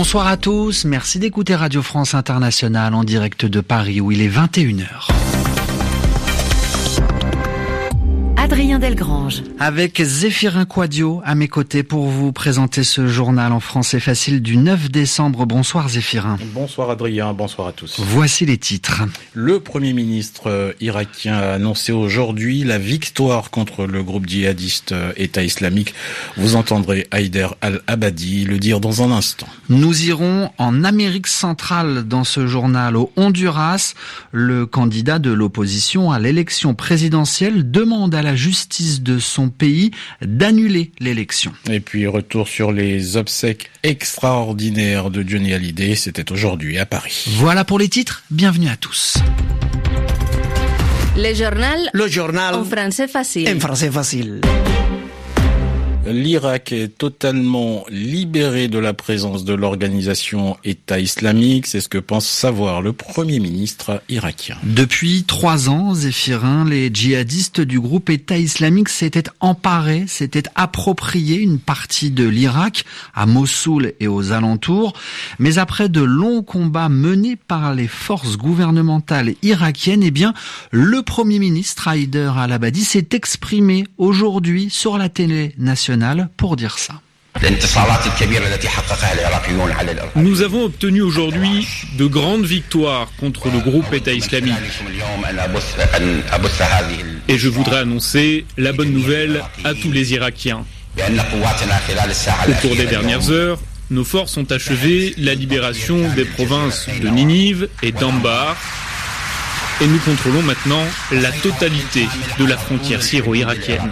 Bonsoir à tous, merci d'écouter Radio France Internationale en direct de Paris où il est 21h. Adrien Delgrange. Avec Zéphirin Quadio à mes côtés pour vous présenter ce journal en français facile du 9 décembre. Bonsoir Zéphirin. Bonsoir Adrien, bonsoir à tous. Voici les titres. Le Premier ministre euh, irakien a annoncé aujourd'hui la victoire contre le groupe djihadiste euh, État islamique. Vous entendrez Haider al-Abadi le dire dans un instant. Nous irons en Amérique centrale dans ce journal au Honduras. Le candidat de l'opposition à l'élection présidentielle demande à la justice de son pays d'annuler l'élection. Et puis retour sur les obsèques extraordinaires de Johnny Hallyday, c'était aujourd'hui à Paris. Voilà pour les titres, bienvenue à tous. Le journal. Le journal. En français facile. En français facile. L'Irak est totalement libéré de la présence de l'organisation État islamique. C'est ce que pense savoir le Premier ministre irakien. Depuis trois ans, Zéphirin, les djihadistes du groupe État islamique s'étaient emparés, s'étaient appropriés une partie de l'Irak, à Mossoul et aux alentours. Mais après de longs combats menés par les forces gouvernementales irakiennes, eh bien, le Premier ministre Haider al-Abadi s'est exprimé aujourd'hui sur la télé nationale pour dire ça. Nous avons obtenu aujourd'hui de grandes victoires contre le groupe État islamique. Et je voudrais annoncer la bonne nouvelle à tous les Irakiens. Au cours des dernières heures, nos forces ont achevé la libération des provinces de Ninive et d'Ambar. Et nous contrôlons maintenant la totalité de la frontière syro-irakienne.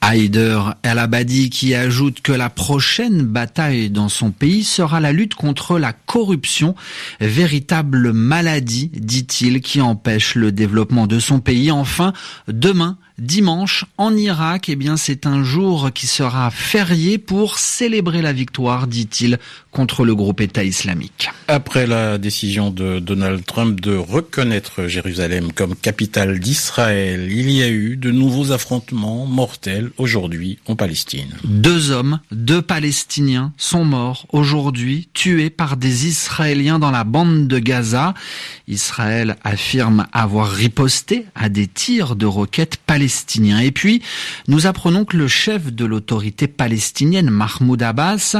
Haider El-Abadi qui ajoute que la prochaine bataille dans son pays sera la lutte contre la corruption, véritable maladie, dit-il, qui empêche le développement de son pays. Enfin, demain, Dimanche, en Irak, eh bien, c'est un jour qui sera férié pour célébrer la victoire, dit-il, contre le groupe État islamique. Après la décision de Donald Trump de reconnaître Jérusalem comme capitale d'Israël, il y a eu de nouveaux affrontements mortels aujourd'hui en Palestine. Deux hommes, deux Palestiniens sont morts aujourd'hui, tués par des Israéliens dans la bande de Gaza. Israël affirme avoir riposté à des tirs de roquettes palestiniennes et puis, nous apprenons que le chef de l'autorité palestinienne, Mahmoud Abbas,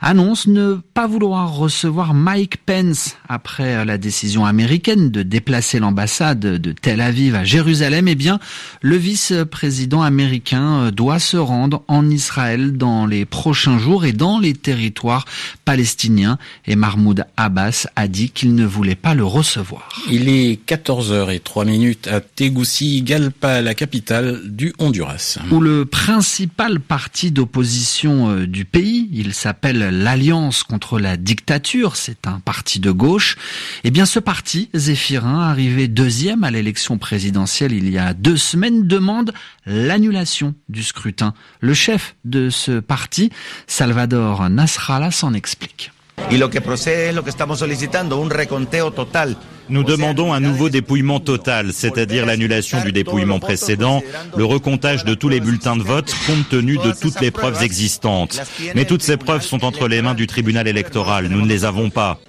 annonce ne pas vouloir recevoir Mike Pence après la décision américaine de déplacer l'ambassade de Tel Aviv à Jérusalem. Eh bien, le vice-président américain doit se rendre en Israël dans les prochains jours et dans les territoires palestiniens. Et Mahmoud Abbas a dit qu'il ne voulait pas le recevoir. Il est 14h03 minutes à Tegucigalpa, la capitale du Honduras. Où le principal parti d'opposition euh, du pays, il s'appelle l'Alliance contre la dictature, c'est un parti de gauche, eh bien ce parti, Zéphirin, arrivé deuxième à l'élection présidentielle il y a deux semaines, demande l'annulation du scrutin. Le chef de ce parti, Salvador Nasrallah, s'en explique. Y lo que procede es lo que estamos solicitando, un reconteo total Nous demandons un nouveau dépouillement total, c'est-à-dire l'annulation du dépouillement précédent, le recomptage de tous les bulletins de vote compte tenu de toutes les preuves existantes. Mais toutes ces preuves sont entre les mains du tribunal électoral, nous ne les avons pas.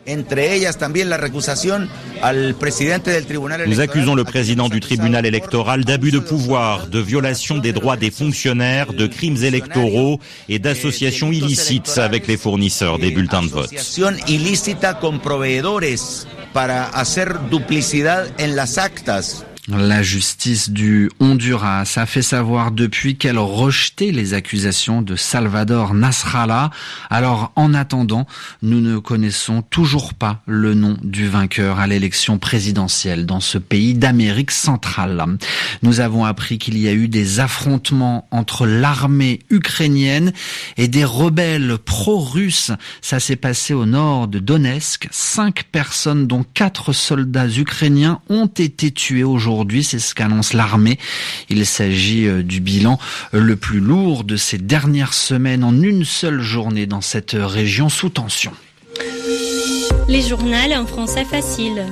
Nous accusons le président du tribunal électoral d'abus de pouvoir, de violation des droits des fonctionnaires, de crimes électoraux et d'associations illicites avec les fournisseurs des bulletins de vote para hacer duplicidad en las actas. La justice du Honduras a fait savoir depuis qu'elle rejetait les accusations de Salvador Nasrallah. Alors, en attendant, nous ne connaissons toujours pas le nom du vainqueur à l'élection présidentielle dans ce pays d'Amérique centrale. Nous avons appris qu'il y a eu des affrontements entre l'armée ukrainienne et des rebelles pro-russes. Ça s'est passé au nord de Donetsk. Cinq personnes, dont quatre soldats ukrainiens, ont été tués aujourd'hui c'est ce qu'annonce l'armée. Il s'agit euh, du bilan euh, le plus lourd de ces dernières semaines en une seule journée dans cette région sous tension. Les journaux en français facile.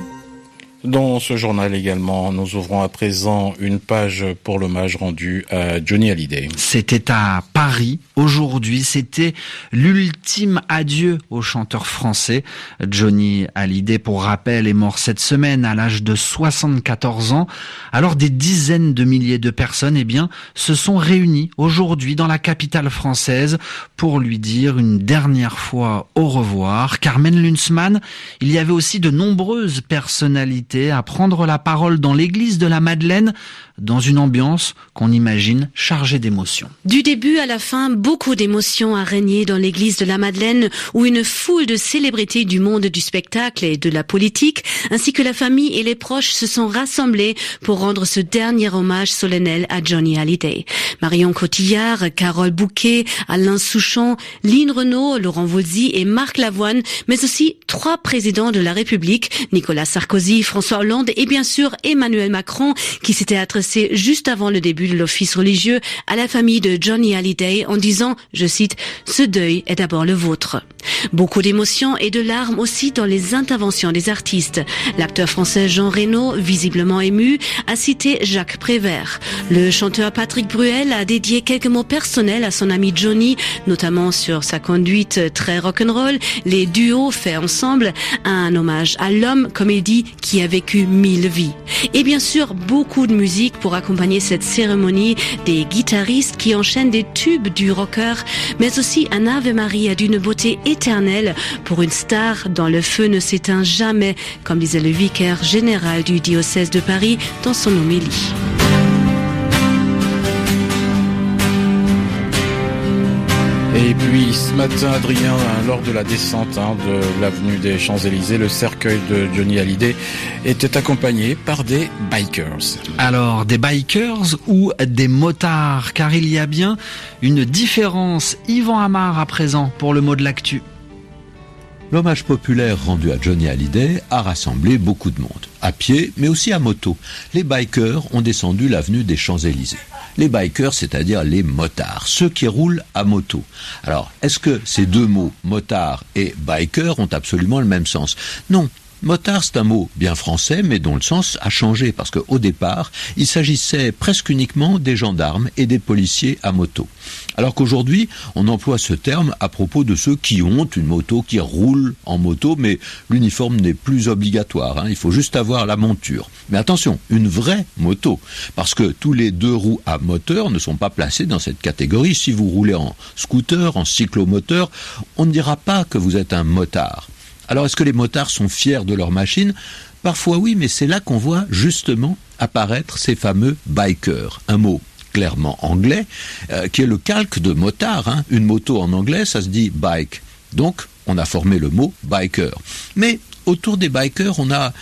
Dans ce journal également, nous ouvrons à présent une page pour l'hommage rendu à Johnny Hallyday. C'était à Paris aujourd'hui, c'était l'ultime adieu au chanteur français. Johnny Hallyday, pour rappel, est mort cette semaine à l'âge de 74 ans. Alors des dizaines de milliers de personnes, eh bien, se sont réunies aujourd'hui dans la capitale française pour lui dire une dernière fois au revoir. Carmen Lunsmann, il y avait aussi de nombreuses personnalités à prendre la parole dans l'église de la Madeleine dans une ambiance qu'on imagine chargée d'émotions. Du début à la fin, beaucoup d'émotions a régné dans l'église de la Madeleine où une foule de célébrités du monde du spectacle et de la politique, ainsi que la famille et les proches se sont rassemblés pour rendre ce dernier hommage solennel à Johnny Hallyday. Marion Cotillard, Carole Bouquet, Alain Souchon, Lynn Renault, Laurent Voulzy et Marc Lavoine, mais aussi trois présidents de la République, Nicolas Sarkozy, François Hollande et bien sûr Emmanuel Macron, qui s'était adressé juste avant le début de l'office religieux à la famille de Johnny Hallyday en disant, je cite, ce deuil est d'abord le vôtre. Beaucoup d'émotions et de larmes aussi dans les interventions des artistes. L'acteur français Jean Reno, visiblement ému, a cité Jacques Prévert. Le chanteur Patrick Bruel a dédié quelques mots personnels à son ami Johnny, notamment sur sa conduite très rock'n'roll, les duos faits ensemble, un hommage à l'homme, comme il dit, qui a vécu mille vies. Et bien sûr, beaucoup de musique pour accompagner cette cérémonie, des guitaristes qui enchaînent des tubes du rocker, mais aussi un Ave Maria d'une beauté éternelle pour une star dont le feu ne s'éteint jamais, comme disait le vicaire général du diocèse de Paris dans son homélie. Et puis ce matin, Adrien, lors de la descente hein, de l'avenue des Champs-Élysées, le cercueil de Johnny Hallyday était accompagné par des bikers. Alors, des bikers ou des motards? Car il y a bien une différence. Yvan Amar à présent pour le mot de l'actu. L'hommage populaire rendu à Johnny Hallyday a rassemblé beaucoup de monde, à pied mais aussi à moto. Les bikers ont descendu l'avenue des Champs-Élysées. Les bikers, c'est-à-dire les motards, ceux qui roulent à moto. Alors, est-ce que ces deux mots, motard et biker, ont absolument le même sens? Non, Motard, c'est un mot bien français, mais dont le sens a changé, parce qu'au départ, il s'agissait presque uniquement des gendarmes et des policiers à moto. Alors qu'aujourd'hui, on emploie ce terme à propos de ceux qui ont une moto, qui roulent en moto, mais l'uniforme n'est plus obligatoire, hein. il faut juste avoir la monture. Mais attention, une vraie moto, parce que tous les deux roues à moteur ne sont pas placés dans cette catégorie. Si vous roulez en scooter, en cyclomoteur, on ne dira pas que vous êtes un motard. Alors est-ce que les motards sont fiers de leur machine? Parfois oui, mais c'est là qu'on voit justement apparaître ces fameux bikers, un mot clairement anglais, euh, qui est le calque de motard. Hein. Une moto en anglais, ça se dit bike. Donc, on a formé le mot biker. Mais autour des bikers, on a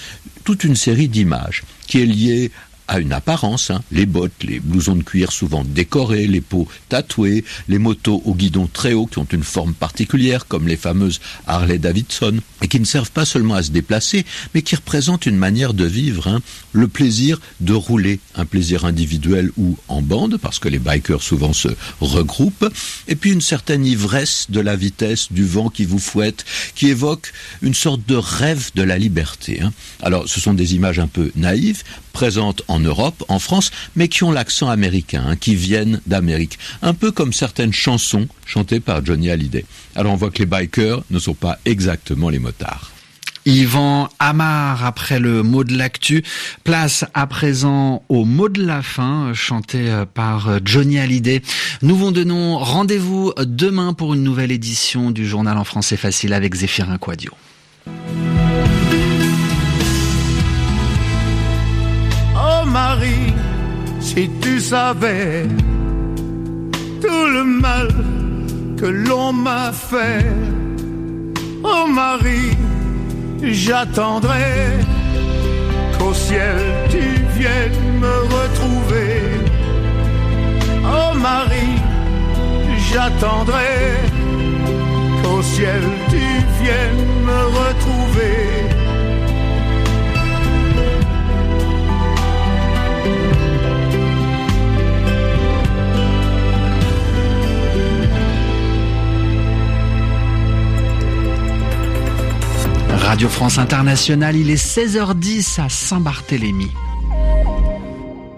toute une série d'images qui est liée à une apparence. Hein. Les bottes, les blousons de cuir souvent décorés, les peaux tatouées, les motos au guidon très haut qui ont une forme particulière, comme les fameuses Harley Davidson, et qui ne servent pas seulement à se déplacer, mais qui représentent une manière de vivre, hein. le plaisir de rouler, un plaisir individuel ou en bande, parce que les bikers souvent se regroupent, et puis une certaine ivresse de la vitesse, du vent qui vous fouette, qui évoque une sorte de rêve de la liberté. Hein. Alors, ce sont des images un peu naïves, présentes en Europe, en France, mais qui ont l'accent américain, hein, qui viennent d'Amérique. Un peu comme certaines chansons chantées par Johnny Hallyday. Alors on voit que les bikers ne sont pas exactement les motards. Yvan Amar après le mot de l'actu. Place à présent au mot de la fin chanté par Johnny Hallyday. Nous vous donnons rendez-vous demain pour une nouvelle édition du journal en français facile avec Zéphirin Quadio. Si tu savais tout le mal que l'on m'a fait. Oh Marie, j'attendrai qu'au ciel tu viennes me retrouver. Oh Marie, j'attendrai qu'au ciel tu viennes me retrouver. France Internationale, il est 16h10 à Saint-Barthélemy.